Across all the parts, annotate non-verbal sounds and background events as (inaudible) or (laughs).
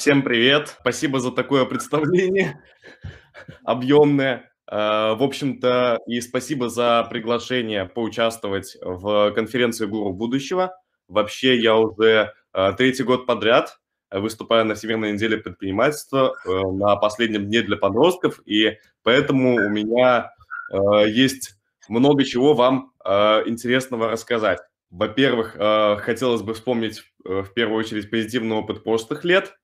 Всем привет. Спасибо за такое представление объемное. Э, в общем-то, и спасибо за приглашение поучаствовать в конференции «Гуру будущего». Вообще, я уже э, третий год подряд выступаю на Всемирной неделе предпринимательства э, на последнем дне для подростков, и поэтому у меня есть много чего вам интересного рассказать. Во-первых, хотелось бы вспомнить в первую очередь позитивный опыт прошлых лет –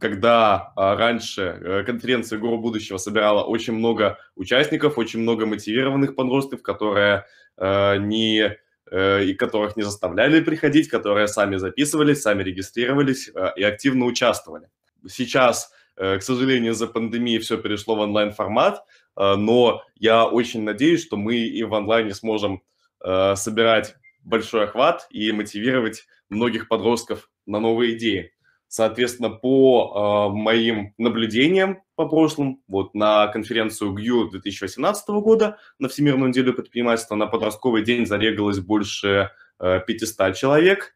когда а, раньше э, конференция «Гуру будущего» собирала очень много участников, очень много мотивированных подростков, которые э, не и которых не заставляли приходить, которые сами записывались, сами регистрировались и активно участвовали. Сейчас, к сожалению, из-за пандемии все перешло в онлайн-формат, но я очень надеюсь, что мы и в онлайне сможем собирать большой охват и мотивировать многих подростков на новые идеи. Соответственно, по э, моим наблюдениям по прошлым, вот на конференцию ГЮ 2018 года на Всемирную неделю предпринимательства на подростковый день зарегалось больше э, 500 человек.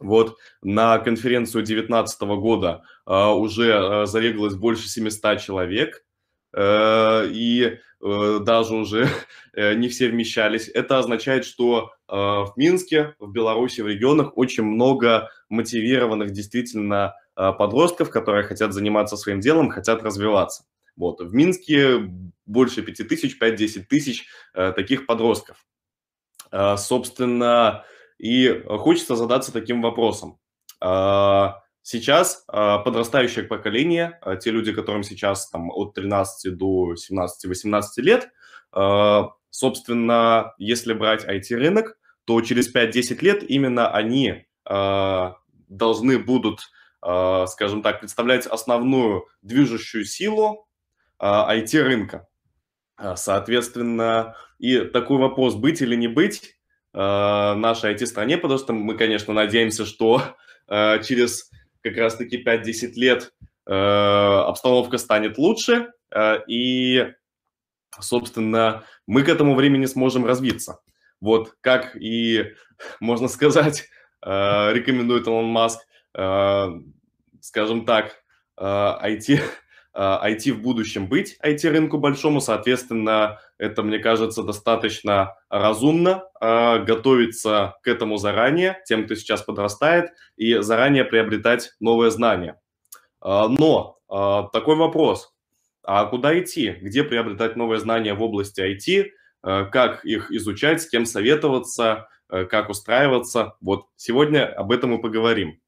Вот на конференцию 2019 года э, уже э, зарегалось больше 700 человек. Э, и даже уже (laughs) э, не все вмещались. Это означает, что в Минске, в Беларуси, в регионах очень много мотивированных действительно подростков, которые хотят заниматься своим делом, хотят развиваться. Вот. В Минске больше 5 тысяч, 5-10 тысяч таких подростков. Собственно, и хочется задаться таким вопросом. Сейчас э, подрастающее поколение, э, те люди, которым сейчас там, от 13 до 17-18 лет, э, собственно, если брать IT-рынок, то через 5-10 лет именно они э, должны будут, э, скажем так, представлять основную движущую силу э, IT-рынка. Соответственно, и такой вопрос, быть или не быть э, нашей IT-стране, потому что мы, конечно, надеемся, что э, через как раз-таки 5-10 лет э, обстановка станет лучше, э, и, собственно, мы к этому времени сможем развиться. Вот как и, можно сказать, э, рекомендует Илон Маск, э, скажем так, э, IT IT а, в будущем быть, IT-рынку большому, соответственно, это, мне кажется, достаточно разумно а, готовиться к этому заранее, тем, кто сейчас подрастает, и заранее приобретать новые знания. А, но такой вопрос, а куда идти? Где приобретать новые знания в области IT? Как их изучать, с кем советоваться, как устраиваться? Вот сегодня об этом и поговорим.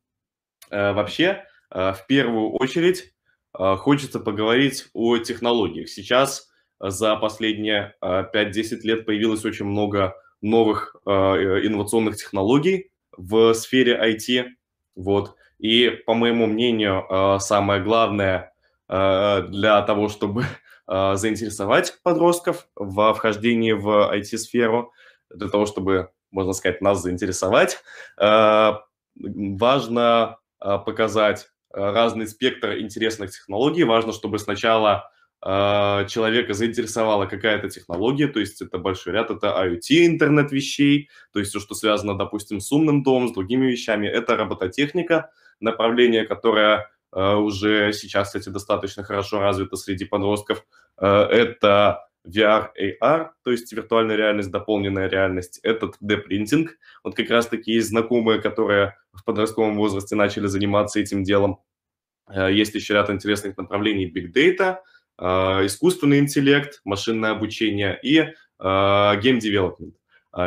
Вообще, в первую очередь, хочется поговорить о технологиях. Сейчас за последние 5-10 а, лет появилось очень много новых э, инновационных технологий в сфере IT. Вот. И, по моему мнению, самое главное для того, чтобы (laughs) заинтересовать подростков в вхождении в IT-сферу, для того, чтобы, можно сказать, нас заинтересовать, важно показать Э, разный спектр интересных технологий. Важно, чтобы сначала э, человека заинтересовала какая-то технология, то есть это большой ряд, это IoT, интернет вещей, то есть все, что связано, допустим, с умным домом, с другими вещами, это робототехника, направление, которое э, уже сейчас, кстати, достаточно хорошо развито среди подростков, это VR, AR, то есть виртуальная реальность, дополненная реальность, это 3D-принтинг. Вот как раз-таки есть знакомые, которые в подростковом возрасте начали заниматься этим делом. Есть еще ряд интересных направлений Big Data, искусственный интеллект, машинное обучение и э, Game Development.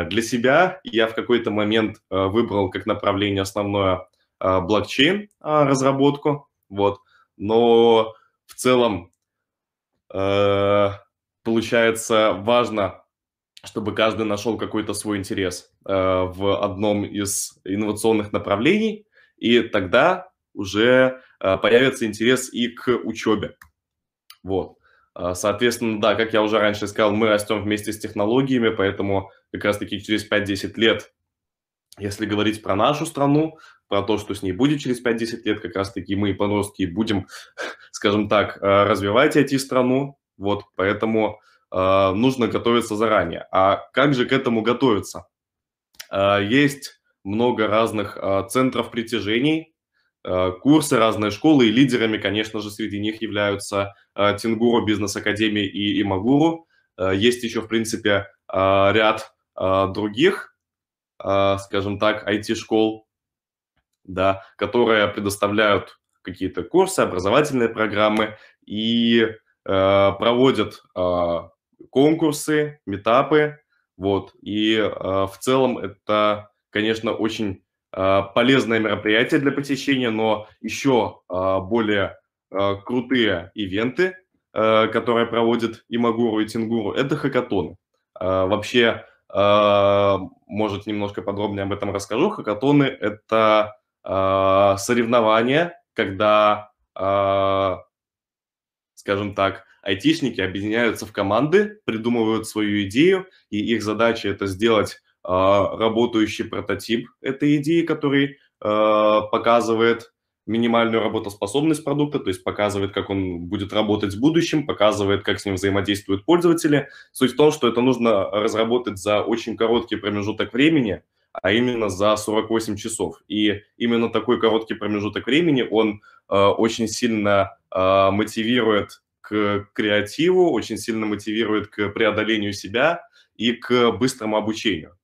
Для себя я в какой-то момент выбрал как направление основное блокчейн разработку, вот, но в целом получается, важно, чтобы каждый нашел какой-то свой интерес в одном из инновационных направлений, и тогда уже появится интерес и к учебе. Вот. Э, соответственно, да, как я уже раньше сказал, мы растем вместе с технологиями, поэтому как раз-таки через 5-10 лет, если говорить про нашу страну, про то, что с ней будет через 5-10 лет, как раз-таки мы, подростки, будем, (laughs) скажем так, э, развивать эти страну, вот, поэтому э, нужно готовиться заранее. А как же к этому готовиться? Э, есть много разных э, центров притяжений, курсы, разные школы, и лидерами, конечно же, среди них являются Тингуру, Бизнес-академия и Имагуру. Есть еще, в принципе, ряд других, скажем так, IT-школ, да, которые предоставляют какие-то курсы, образовательные программы и проводят конкурсы, метапы, вот. И э, в целом это, конечно, очень э, полезное мероприятие для посещения, но еще э, более э, крутые ивенты, которые проводят и Магуру, и Тингуру, это хакатоны. Вообще, может, немножко подробнее об этом расскажу. Хакатоны – это соревнования, когда, скажем так, айтишники объединяются в команды, придумывают свою идею, и их задача это сделать работающий прототип этой идеи, который э, показывает минимальную работоспособность продукта, то есть показывает, как он будет работать в будущем, показывает, как с ним взаимодействуют пользователи. Суть в том, что это нужно разработать за очень короткий промежуток времени, а именно за 48 часов. И именно такой короткий промежуток времени, он э, очень сильно э, мотивирует к креативу, очень сильно мотивирует к преодолению себя и к быстрому обучению.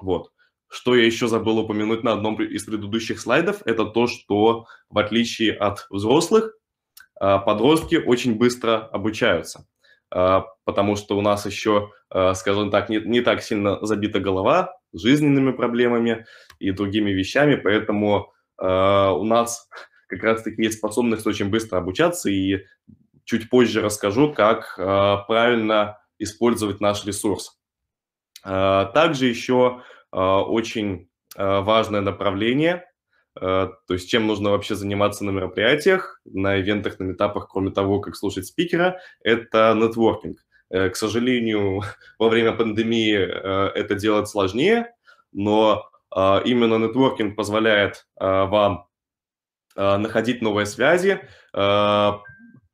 Вот. Что я еще забыл упомянуть на одном из предыдущих слайдов, это то, что в отличие от взрослых, а, подростки очень быстро обучаются, а, потому что у нас еще, а, скажем так, не, не так сильно забита голова жизненными проблемами и другими вещами, поэтому у нас как раз-таки есть способность очень быстро обучаться, и чуть позже расскажу, как правильно использовать наш ресурс. Э, также еще э, очень важное направление, то есть чем нужно вообще заниматься на мероприятиях, на ивентах, на метапах, кроме того, как слушать спикера, это нетворкинг. К сожалению, (laughs) во время пандемии это делать сложнее, но именно нетворкинг позволяет вам находить новые связи,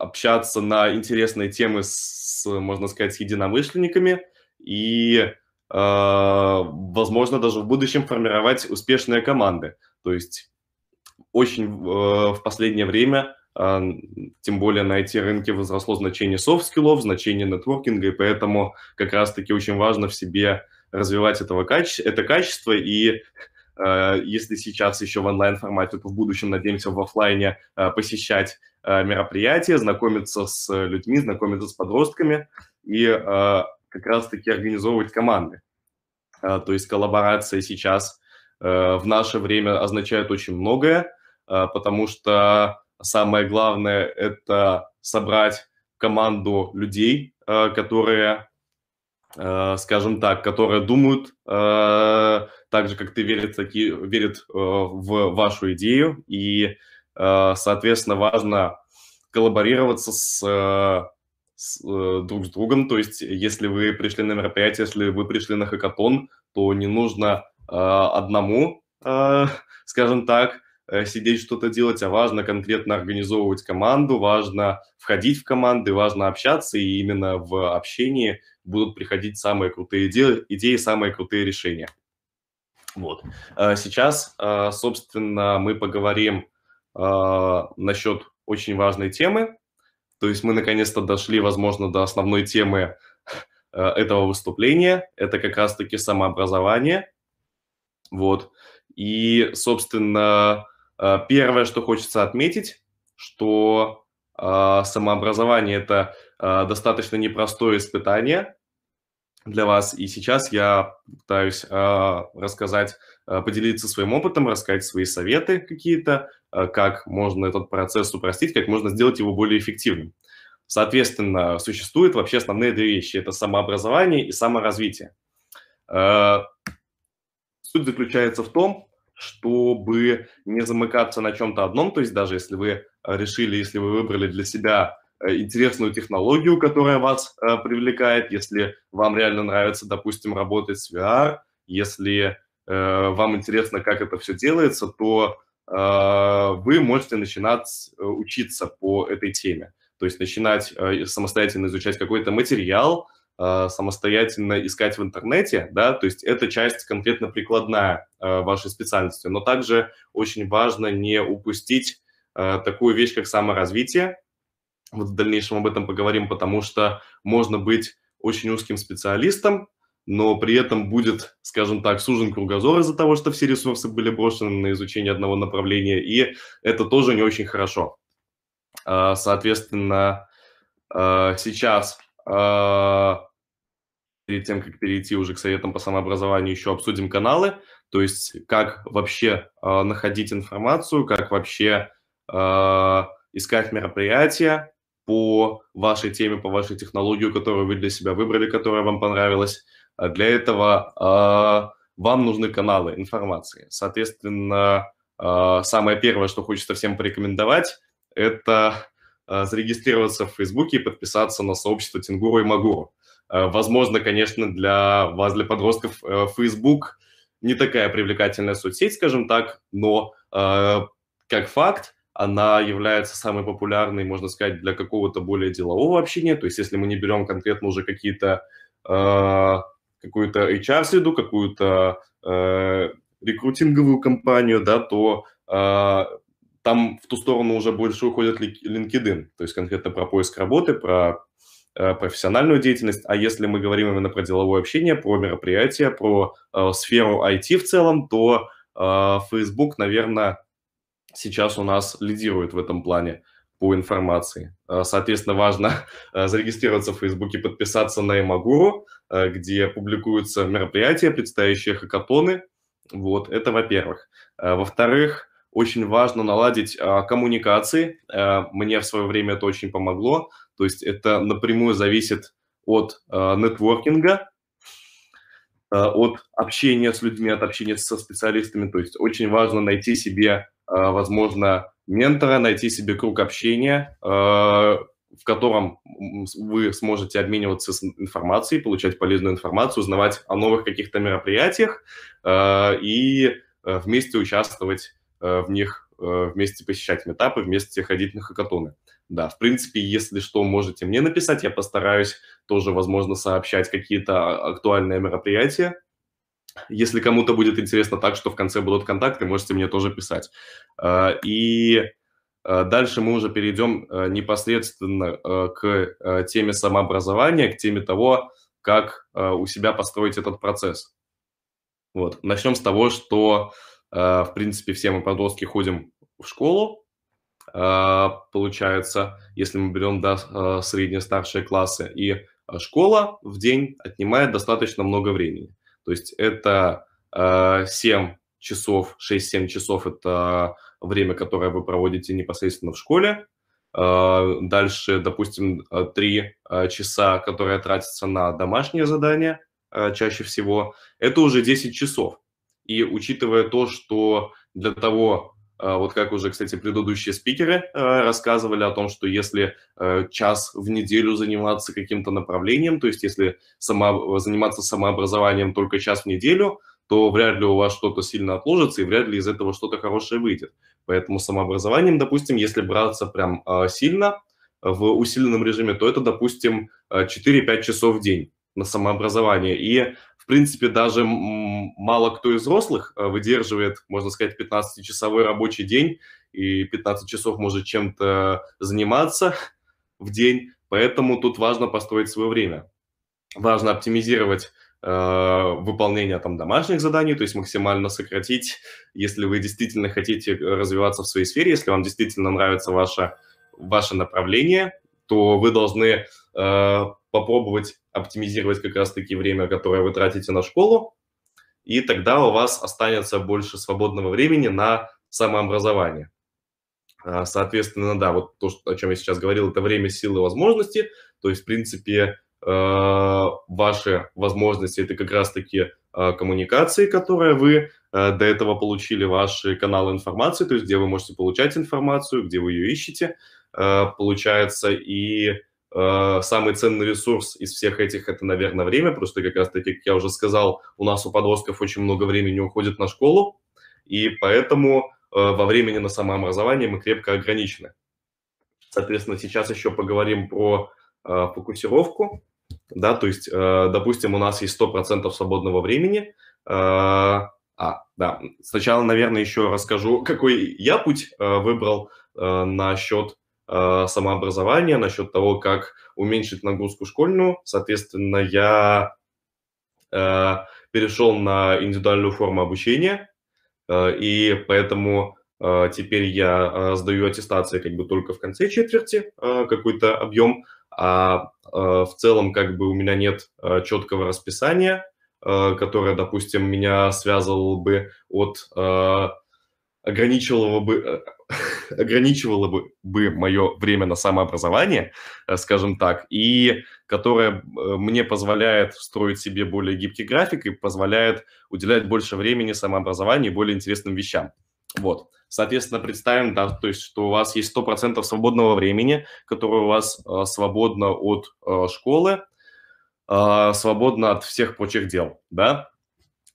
общаться на интересные темы с, можно сказать, с единомышленниками и, э, возможно, даже в будущем формировать успешные команды. То есть очень э, в последнее время, э, тем более на IT-рынке, возросло значение софт-скиллов, значение нетворкинга, и поэтому как раз-таки очень важно в себе развивать этого каче- это качество и Э, если сейчас еще в онлайн-формате, то в будущем, надеемся, в офлайне э, посещать э, мероприятия, знакомиться с людьми, знакомиться с подростками и как раз-таки организовывать команды. То есть коллаборация сейчас в наше время означает очень многое, потому что самое главное – это собрать команду людей, которые Э, скажем так, которые думают э, так же, как ты, верят, такие, верят э, в вашу идею, и, соответственно, важно коллаборироваться с, с, друг с другом, то есть если вы пришли на мероприятие, если вы пришли на хакатон, то не нужно одному, (laughs) скажем так, сидеть что-то делать, а важно конкретно организовывать команду, важно входить в команды, важно общаться, и именно в общении – будут приходить самые крутые идеи, идеи самые крутые решения. Вот. А сейчас, собственно, мы поговорим насчет очень важной темы. То есть мы наконец-то дошли, возможно, до основной темы этого выступления. Это как раз-таки самообразование. Вот. И, собственно, первое, что хочется отметить, что самообразование – это достаточно непростое испытание для вас. И сейчас я пытаюсь рассказать, поделиться своим опытом, рассказать свои советы какие-то, как можно этот процесс упростить, как можно сделать его более эффективным. Соответственно, существуют вообще основные две вещи. Это самообразование и саморазвитие. Суть заключается в том, чтобы не замыкаться на чем-то одном, то есть даже если вы решили, если вы выбрали для себя Э, интересную технологию, которая вас э, привлекает, если вам реально нравится, допустим, работать с VR, если э, вам интересно, как это все делается, то э, вы можете начинать э, учиться по этой теме. То есть начинать э, самостоятельно изучать какой-то материал, э, самостоятельно искать в интернете, да, то есть это часть конкретно прикладная э, вашей специальности, но также очень важно не упустить э, такую вещь, как саморазвитие. Вот в дальнейшем об этом поговорим, потому что можно быть очень узким специалистом, но при этом будет, скажем так, сужен кругозор из-за того, что все ресурсы были брошены на изучение одного направления, и это тоже не очень хорошо. А, соответственно, а, сейчас, а, перед тем, как перейти уже к советам по самообразованию, еще обсудим каналы, то есть как вообще находить информацию, как вообще искать мероприятия по вашей теме, по вашей технологии, которую вы для себя выбрали, которая вам понравилась. Для этого вам нужны каналы информации. Соответственно, самое первое, что хочется всем порекомендовать – это зарегистрироваться в Фейсбуке и подписаться на сообщество Тингуру и Магуру. Возможно, конечно, для вас, для подростков, э, не такая привлекательная соцсеть, скажем так, но как факт она является самой популярной, можно сказать, для какого-то более делового общения. То есть если мы не берем конкретно уже какие-то какую-то HR-среду, какую-то рекрутинговую компанию, да, то там в ту сторону уже больше уходит LinkedIn, то есть конкретно про поиск работы, про э, профессиональную деятельность. А если мы говорим именно про деловое общение, про мероприятия, про э, сферу IT в целом, то э, Facebook, наверное, сейчас у нас лидирует в этом плане по информации. Э, соответственно, важно э, зарегистрироваться в и подписаться на Эмагуру, где публикуются мероприятия, предстоящие хакатоны. Вот, это во-первых. Во-вторых, очень важно наладить а, коммуникации. А, мне в свое время это очень помогло. То есть это напрямую зависит от нетворкинга, от общения с людьми, от общения со специалистами. То есть очень важно найти себе, возможно, ментора, найти себе круг общения, в котором вы сможете обмениваться информацией, получать полезную информацию, узнавать о новых каких-то мероприятиях а, и а, вместе участвовать Э, в них э, вместе посещать метапы, вместе ходить на хакатоны. Да, в принципе, если что, можете мне написать, я постараюсь тоже, возможно, сообщать какие-то актуальные мероприятия. Если кому-то будет интересно так, что в конце будут контакты, можете мне тоже писать. Э, и дальше мы уже перейдем непосредственно к теме самообразования, к теме того, как у себя построить этот процесс. Вот. Начнем с того, что Э, в принципе, все мы подростки ходим в школу, э, получается, если мы берем да, э, средние, старшие классы, и школа в день отнимает достаточно много времени. То есть это 7 часов, 6-7 часов – это время, которое вы проводите непосредственно в школе. Дальше, допустим, 3 часа, которые тратятся на домашние задания чаще всего, это уже 10 часов. И учитывая то, что для того, вот как уже, кстати, предыдущие спикеры рассказывали о том, что если час в неделю заниматься каким-то направлением, то есть если сама, заниматься самообразованием только час в неделю, то вряд ли у вас что-то сильно отложится и вряд ли из этого что-то хорошее выйдет. Поэтому самообразованием, допустим, если браться прям сильно в усиленном режиме, то это, допустим, 4-5 часов в день на самообразование. И в принципе, даже мало кто из взрослых э, выдерживает, можно сказать, 15-часовой рабочий день и 15 часов может чем-то заниматься в день, поэтому тут важно построить свое время. Важно оптимизировать э, выполнение там домашних заданий, то есть максимально сократить, если вы действительно хотите развиваться в своей сфере, если вам действительно нравится ваше, ваше направление, то вы должны э, попробовать оптимизировать как раз-таки время, которое вы тратите на школу, и тогда у вас останется больше свободного времени на самообразование. А, соответственно, да, вот то, о чем я сейчас говорил, это время, силы, возможности. То есть, в принципе, э, ваши возможности – это как раз-таки э, коммуникации, которые вы э, до этого получили, ваши каналы информации, то есть где вы можете получать информацию, где вы ее ищете, получается, и Э, самый ценный ресурс из всех этих – это, наверное, время. Просто как раз-таки, как я уже сказал, у нас у подростков очень много времени уходит на школу, и поэтому э, во времени на самообразование мы крепко ограничены. Соответственно, сейчас еще поговорим про э, фокусировку. Да, то есть, э, допустим, у нас есть 100% свободного времени, а, да, сначала, наверное, еще расскажу, какой я путь выбрал насчет самообразования, насчет того, как уменьшить нагрузку школьную. Соответственно, я перешел на индивидуальную форму обучения, и поэтому теперь я сдаю аттестации как бы только в конце четверти какой-то объем, а в целом как бы у меня нет четкого расписания, которое, допустим, меня связывало бы от ограничивало бы, (laughs) ограничивало бы, бы мое время на самообразование, скажем так, и которое мне позволяет строить себе более гибкий график и позволяет уделять больше времени самообразованию и более интересным вещам. Вот. Соответственно, представим, да, то есть, что у вас есть 100% свободного времени, которое у вас э, свободно от э, школы, э, свободно от всех прочих дел, да.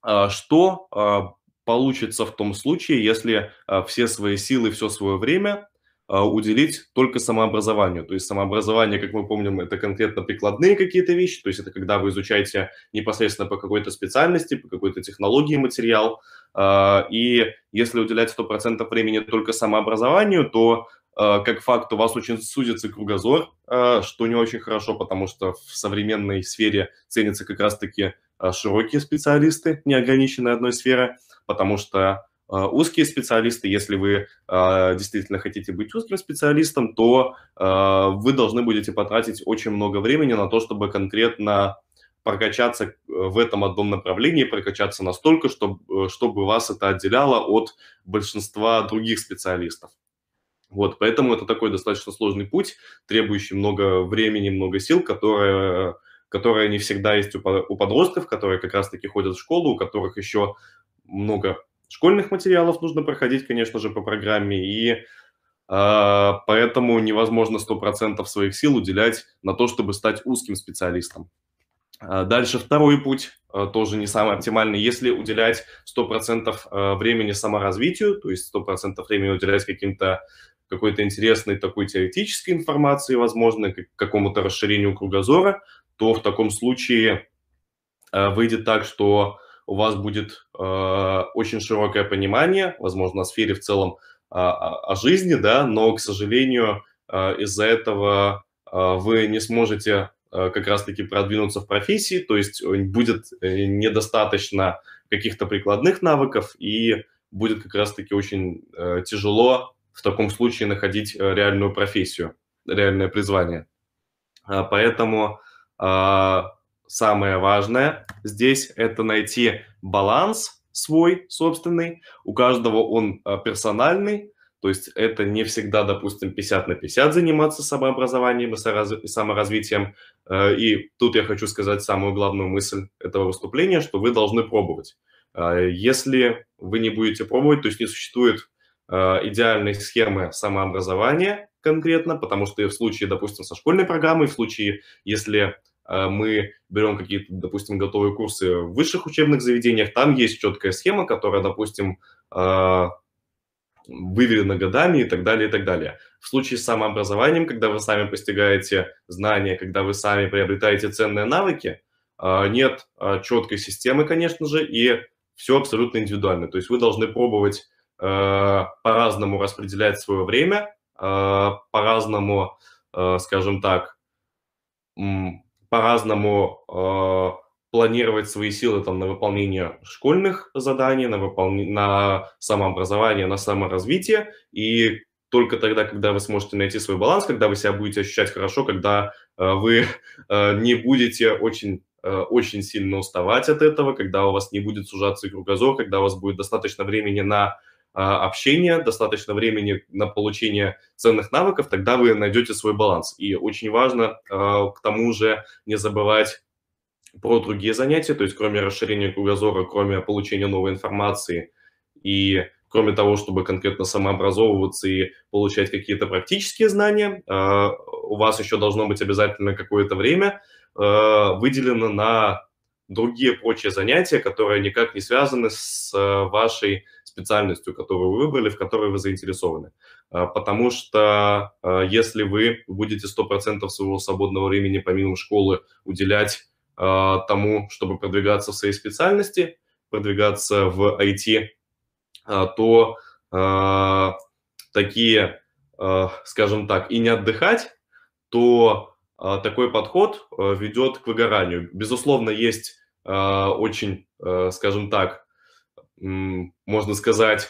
Э, что э, получится в том случае, если э, все свои силы, все свое время уделить только самообразованию. То есть самообразование, как мы помним, это конкретно прикладные какие-то вещи, то есть это когда вы изучаете непосредственно по какой-то специальности, по какой-то технологии материал. А, и если уделять 100% времени только самообразованию, то а, как факт у вас очень сузится кругозор, что не очень хорошо, потому что в современной сфере ценятся как раз-таки широкие специалисты, не ограниченные одной сферой, потому что узкие специалисты, если вы э, действительно хотите быть узким специалистом, то э, вы должны будете потратить очень много времени на то, чтобы конкретно прокачаться в этом одном направлении, прокачаться настолько, чтобы, чтобы вас это отделяло от большинства других специалистов. Вот, поэтому это такой достаточно сложный путь, требующий много времени, много сил, которое, которое не всегда есть у, у подростков, которые как раз-таки ходят в школу, у которых еще много школьных материалов нужно проходить, конечно же, по программе, и э, поэтому невозможно 100% своих сил уделять на то, чтобы стать узким специалистом. А дальше второй путь, э, тоже не самый оптимальный. Если уделять 100% э, времени саморазвитию, то есть 100% времени уделять каким-то какой-то интересной такой теоретической информации, возможно, к какому-то расширению кругозора, то в таком случае выйдет так, что у вас будет э, очень широкое понимание, возможно, о сфере в целом э, о жизни, да, но, к сожалению, э, из-за этого э, вы не сможете э, как раз-таки продвинуться в профессии, то есть будет э, недостаточно каких-то прикладных навыков и будет как раз-таки очень э, тяжело в таком случае находить э, реальную профессию, реальное призвание. Э, поэтому э, самое важное здесь – это найти баланс свой собственный. У каждого он а, персональный, то есть это не всегда, допустим, 50 на 50 заниматься самообразованием и саморазвитием. Э, и тут я хочу сказать самую главную мысль этого выступления, что вы должны пробовать. Э, если вы не будете пробовать, то есть не существует э, идеальной схемы самообразования конкретно, потому что в случае, допустим, со школьной программой, в случае, если мы берем какие-то, допустим, готовые курсы в высших учебных заведениях, там есть четкая схема, которая, допустим, э, выверена годами и так далее, и так далее. В случае с самообразованием, когда вы сами постигаете знания, когда вы сами приобретаете ценные навыки, э, нет четкой системы, конечно же, и все абсолютно индивидуально. То есть вы должны пробовать по-разному распределять свое время, по-разному, скажем так, по-разному э, планировать свои силы там, на выполнение школьных заданий, на, выполнение, на самообразование, на саморазвитие. И только тогда, когда вы сможете найти свой баланс, когда вы себя будете ощущать хорошо, когда э, вы э, не будете очень, э, очень сильно уставать от этого, когда у вас не будет сужаться кругозор, когда у вас будет достаточно времени на общения, достаточно времени на получение ценных навыков, тогда вы найдете свой баланс. И очень важно а, к тому же не забывать про другие занятия, то есть кроме расширения кругозора, кроме получения новой информации и кроме того, чтобы конкретно самообразовываться и получать какие-то практические знания, а, у вас еще должно быть обязательно какое-то время выделено на другие прочие занятия, которые никак не связаны с вашей специальностью, которую вы выбрали, в которой вы заинтересованы. Потому что если вы будете 100% своего свободного времени помимо школы уделять тому, чтобы продвигаться в своей специальности, продвигаться в IT, то такие, скажем так, и не отдыхать, то а, такой подход а, ведет к выгоранию. Безусловно, есть а, очень, скажем так, можно сказать,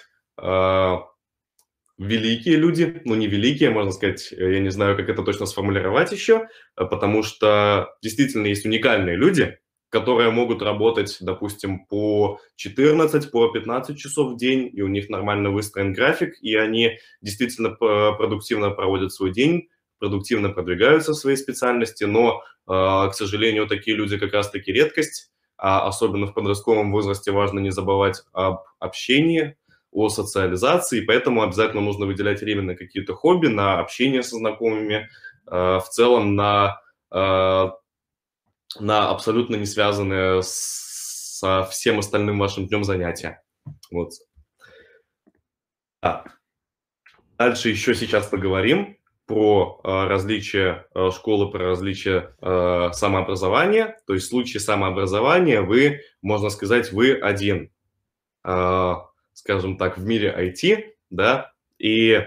великие люди, ну не великие, можно сказать, я не знаю, как это точно сформулировать еще, потому что действительно есть уникальные люди, которые могут работать, допустим, по 14, по 15 часов в день, и у них нормально выстроен график, и они действительно продуктивно проводят свой день, продуктивно продвигаются в своей специальности, но, а, к сожалению, такие люди как раз-таки редкость, а особенно в подростковом возрасте важно не забывать об общении, о социализации, поэтому обязательно нужно выделять время на какие-то хобби, на общение со знакомыми, а, в целом на, а, на абсолютно не связанные со всем остальным вашим днем занятия. Вот. А. Дальше еще сейчас поговорим про э, различия э, школы, про различия э, самообразования. То есть в случае самообразования вы, можно сказать, вы один, скажем так, в мире IT, да, и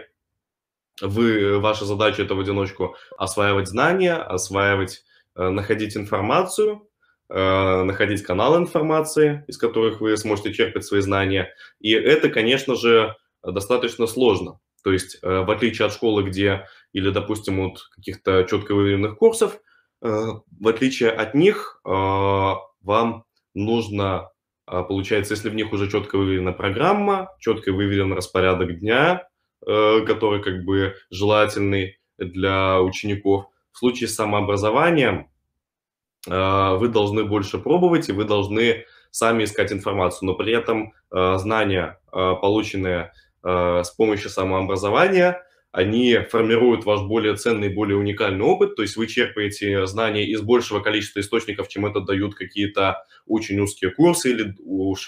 вы, ваша задача это в одиночку осваивать знания, осваивать, находить информацию, находить каналы информации, из которых вы сможете черпать свои знания. И это, конечно же, достаточно сложно. То есть, э, в отличие от школы, где, или, допустим, от каких-то четко выверенных курсов, э, в отличие от них, э, вам нужно, получается, если в них уже четко выверена программа, четко выверен распорядок дня, который как бы желательный для учеников, в случае с самообразованием вы должны больше пробовать, и вы должны сами искать информацию, но при этом знания, полученные Э, с помощью самообразования, они формируют ваш более ценный, более уникальный опыт, то есть вы черпаете знания из большего количества источников, чем это дают какие-то очень узкие курсы или,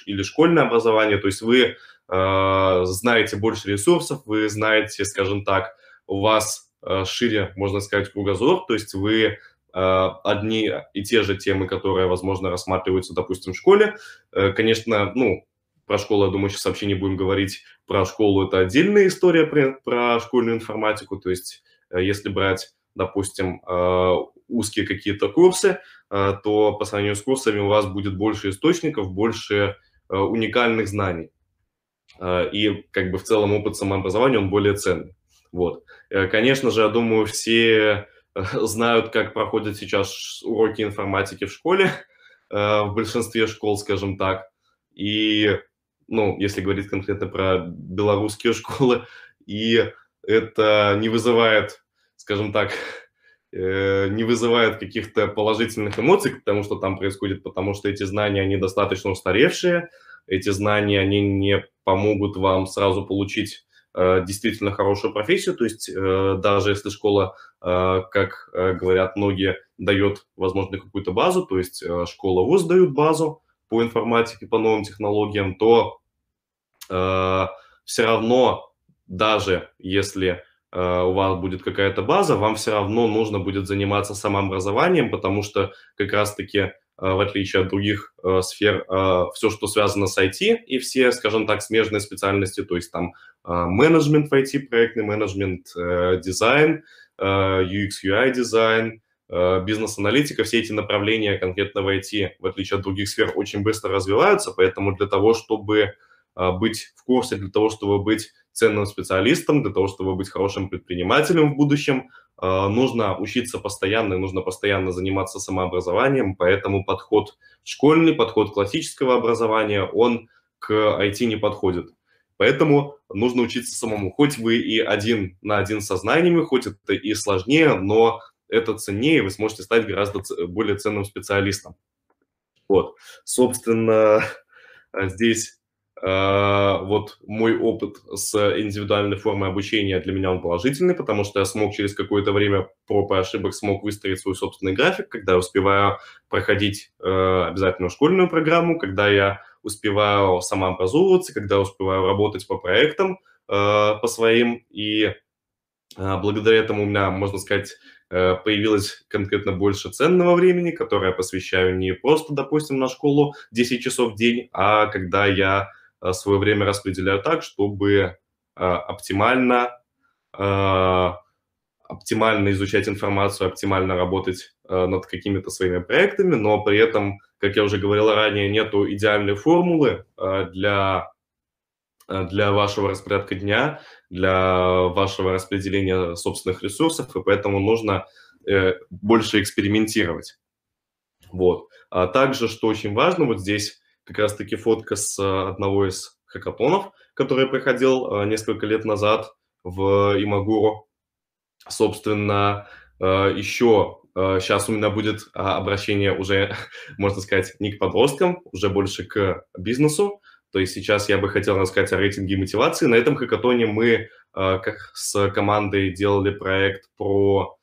или школьное образование, то есть вы э, знаете больше ресурсов, вы знаете, скажем так, у вас э, шире, можно сказать, кругозор, то есть вы э, одни и те же темы, которые, возможно, рассматриваются, допустим, в школе. Э, конечно, ну, про школу, я думаю, сейчас вообще не будем говорить. Про школу это отдельная история про, про школьную информатику. То есть э, если брать, допустим, э, узкие какие-то курсы, э, то по сравнению с курсами у вас будет больше источников, больше уникальных знаний. И как бы в целом опыт самообразования, он более ценный. Вот. Конечно же, я думаю, все знают, как проходят сейчас уроки информатики в школе, в большинстве школ, скажем так. И ну, если говорить конкретно про белорусские школы, (laughs) и это не вызывает, скажем так, (laughs) э, не вызывает каких-то положительных эмоций, потому что там происходит, потому что эти знания, они достаточно устаревшие, эти знания, они не помогут вам сразу получить э, действительно хорошую профессию, то есть э, даже если школа, э, как э, говорят многие, дает, возможно, какую-то базу, то есть э, школа ВУЗ дают базу по информатике, по новым технологиям, то э, все равно, даже если э, у вас будет какая-то база, вам все равно нужно будет заниматься самообразованием, потому что как раз-таки, э, в отличие от других э, сфер, э, все, что связано с IT, и все, скажем так, смежные специальности, то есть там э, менеджмент в IT, проектный менеджмент, э, дизайн, э, UX, UI дизайн, бизнес-аналитика, все эти направления конкретно в IT, в отличие от других сфер, очень быстро развиваются, поэтому для того, чтобы а, быть в курсе для того, чтобы быть ценным специалистом, для того, чтобы быть хорошим предпринимателем в будущем, а, нужно учиться постоянно, нужно постоянно заниматься самообразованием, поэтому подход школьный, подход классического образования, он к IT не подходит. Поэтому нужно учиться самому. Хоть вы и один на один со знаниями, хоть это и сложнее, но это ценнее, вы сможете стать гораздо более ценным специалистом. Вот, собственно, (laughs) здесь Э, вот мой опыт с индивидуальной формой обучения для меня он положительный, потому что я смог через какое-то время проб и ошибок смог выстроить свой собственный график, когда я успеваю проходить э, обязательно школьную программу, когда я успеваю самообразовываться, когда успеваю работать по проектам, по своим, и благодаря этому у меня, можно сказать, появилось конкретно больше ценного времени, которое я посвящаю не просто, допустим, на школу 10 часов в день, а когда я свое время распределяю так, чтобы оптимально оптимально изучать информацию, оптимально работать э, над какими-то своими проектами, но при этом, как я уже говорил ранее, нету идеальной формулы э, для, э, для вашего распорядка дня, для вашего распределения собственных ресурсов, и поэтому нужно э, больше экспериментировать. Вот. А также, что очень важно, вот здесь как раз-таки фотка с одного из хакатонов, который проходил э, несколько лет назад в Имагуру. Собственно, э, еще сейчас э, у меня будет а, обращение уже, (laughs) можно сказать, не к подросткам, уже больше к бизнесу. То есть сейчас я бы хотел рассказать о рейтинге мотивации. На этом хакатоне мы э, как с командой делали проект про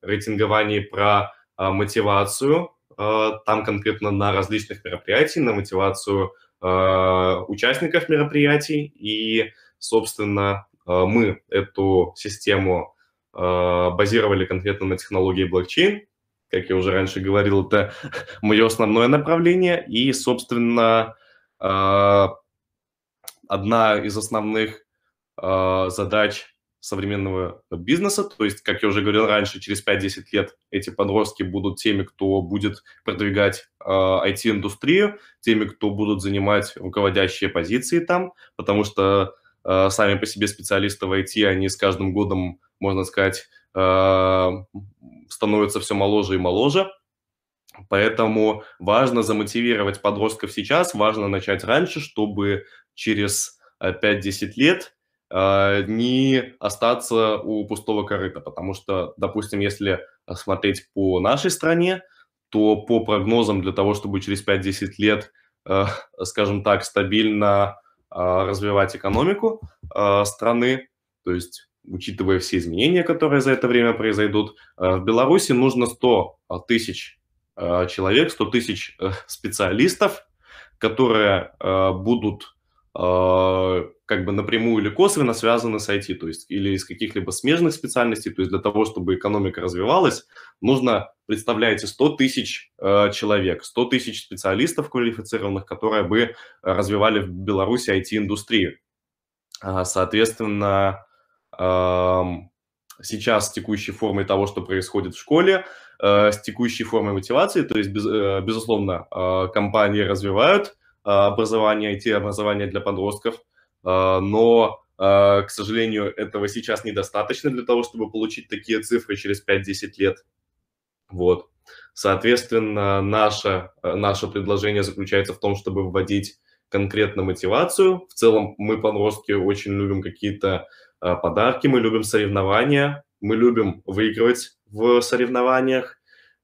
рейтингование, про мотивацию. Там конкретно на различных мероприятиях, на мотивацию участников мероприятий. И, собственно, мы эту систему базировали конкретно на технологии блокчейн. Как я уже раньше говорил, это (laughs) мое основное направление. И, собственно, одна из основных задач современного бизнеса. То есть, как я уже говорил раньше, через 5-10 лет эти подростки будут теми, кто будет продвигать э, IT-индустрию, теми, кто будут занимать руководящие позиции там, потому что Э, сами по себе специалисты в IT, они с каждым годом, можно сказать, э, становятся все моложе и моложе. Поэтому важно замотивировать подростков сейчас, важно начать раньше, чтобы через 5-10 лет э, не остаться у пустого корыта. Потому что, допустим, если смотреть по нашей стране, то по прогнозам для того, чтобы через 5-10 лет, скажем так, стабильно а, развивать экономику страны, то есть учитывая все изменения, которые за это время произойдут. В Беларуси нужно 100 тысяч человек, 100 тысяч э, (laughs) специалистов, которые будут как бы напрямую или косвенно связаны с IT, то есть или из каких-либо смежных специальностей, то есть для того, чтобы экономика развивалась, нужно, представляете, 100 тысяч э, человек, 100 тысяч специалистов квалифицированных, которые бы развивали в Беларуси IT-индустрию. А, соответственно, э, сейчас с текущей формой того, что происходит в школе, э, с текущей формой мотивации, то есть, без, э, безусловно, э, компании развивают образование, IT-образование для подростков – но, к сожалению, этого сейчас недостаточно для того, чтобы получить такие цифры через 5-10 лет. Вот. Соответственно, наше, наше предложение заключается в том, чтобы вводить конкретно мотивацию. В целом мы, подростки, очень любим какие-то подарки, мы любим соревнования, мы любим выигрывать в соревнованиях,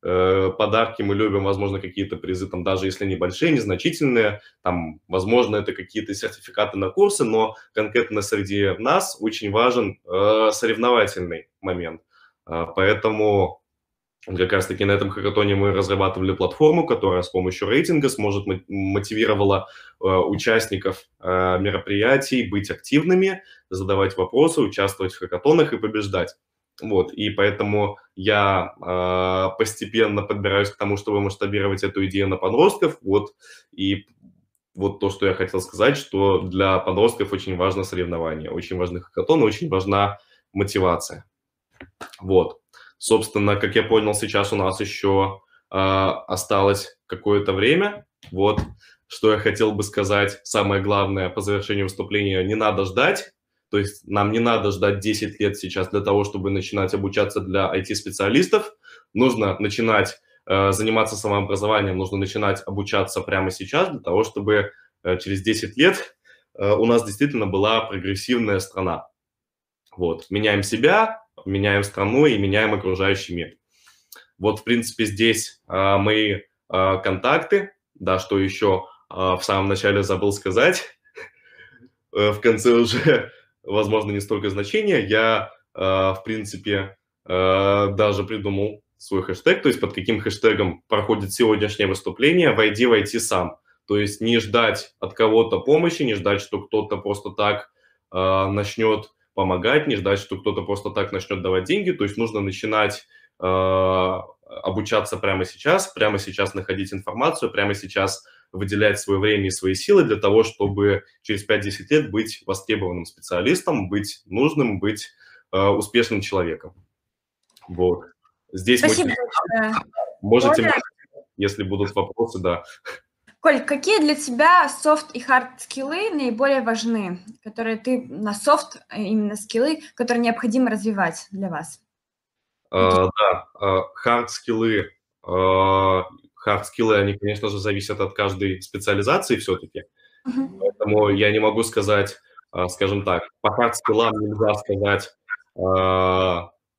Э, подарки мы любим, возможно, какие-то призы, там, даже если небольшие, незначительные, там, возможно, это какие-то сертификаты на курсы, но конкретно среди нас очень важен э, соревновательный момент. Э, поэтому как раз-таки на этом хакатоне мы разрабатывали платформу, которая с помощью рейтинга сможет мотивировала э, участников э, мероприятий быть активными, задавать вопросы, участвовать в хакатонах и побеждать. Вот, и поэтому я э, постепенно подбираюсь к тому, чтобы масштабировать эту идею на подростков. Вот, и вот то, что я хотел сказать, что для подростков очень важно соревнование, очень важны хакатоны, очень важна мотивация. Вот. Собственно, как я понял, сейчас у нас еще э, осталось какое-то время. Вот, что я хотел бы сказать. Самое главное по завершению выступления, не надо ждать, то есть нам не надо ждать 10 лет сейчас для того, чтобы начинать обучаться для IT-специалистов. Нужно начинать э, заниматься самообразованием, нужно начинать обучаться прямо сейчас для того, чтобы э, через 10 лет э, у нас действительно была прогрессивная страна. Вот. Меняем себя, меняем страну и меняем окружающий мир. Вот, в принципе, здесь э, мои э, контакты. Да, что еще э, в самом начале забыл сказать. (laughs) Э, в конце уже возможно, не столько значения. Я, э, в принципе, э, даже придумал свой хэштег, то есть под каким хэштегом проходит сегодняшнее выступление «Войди, войти сам». То есть не ждать от кого-то помощи, не ждать, что кто-то просто так э, начнет помогать, не ждать, что кто-то просто так начнет давать деньги. То есть нужно начинать э, обучаться прямо сейчас, прямо сейчас находить информацию, прямо сейчас выделять свое время и свои силы для того, чтобы через 5-10 лет быть востребованным специалистом, быть нужным, быть э, успешным человеком. Вот. Здесь Спасибо мы... Можете, Оля... если будут вопросы, да. Коль, какие для тебя софт и хард скиллы наиболее важны, которые ты на софт, именно скиллы, которые необходимо развивать для вас? Uh, да, hard uh, skill ы, hard skill ы, они, конечно же, зависят от каждой специализации все-таки, uh-huh. поэтому я не могу сказать, uh, скажем так, по hard skill ам нельзя сказать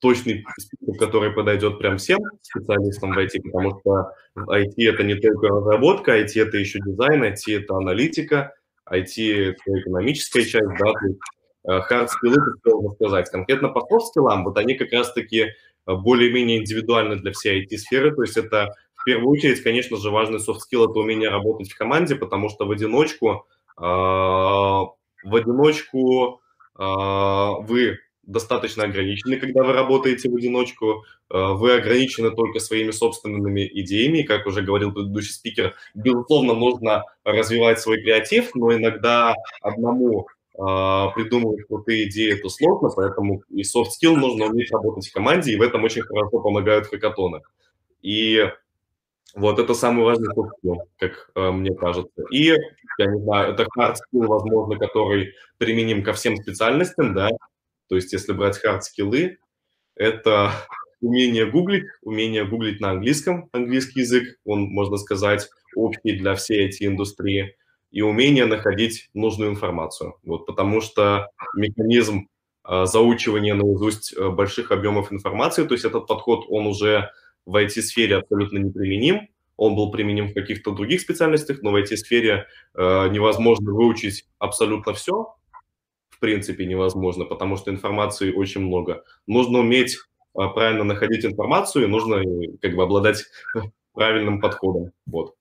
точный список, который подойдет прям всем специалистам в IT, потому что IT – это не только разработка, IT – это еще дизайн, IT – это аналитика, IT – это экономическая часть, да, то есть э, hard skills, это можно сказать. Конкретно по skills, вот они как раз-таки э, более-менее индивидуальны для всей IT-сферы, то есть это в первую очередь, конечно же, важный soft skill – это умение работать в команде, потому что в одиночку, э, в одиночку вы достаточно ограничены, когда вы работаете в одиночку. Э, вы ограничены только своими собственными идеями. Как уже говорил предыдущий спикер, безусловно, нужно развивать свой креатив, но иногда одному э, придумывать крутые идеи, это сложно, поэтому и soft skill нужно уметь работать в команде, и в этом очень хорошо помогают хакатоны. И вот это самый важный soft skill, как э, мне кажется. И, я не знаю, это hard skill, возможно, который применим ко всем специальностям, да, то есть если брать хард-скиллы, это (laughs) умение гуглить, умение гуглить на английском, английский язык, он, можно сказать, общий для всей этой индустрии, и умение находить нужную информацию. Вот, потому что механизм э, заучивания наизусть э, больших объемов информации, то есть этот подход, он уже в IT-сфере абсолютно неприменим, он был применим в каких-то других специальностях, но в IT-сфере э, невозможно выучить абсолютно все, принципе невозможно, потому что информации очень много. Нужно уметь а, правильно находить информацию, нужно как бы обладать правильным подходом. Вот.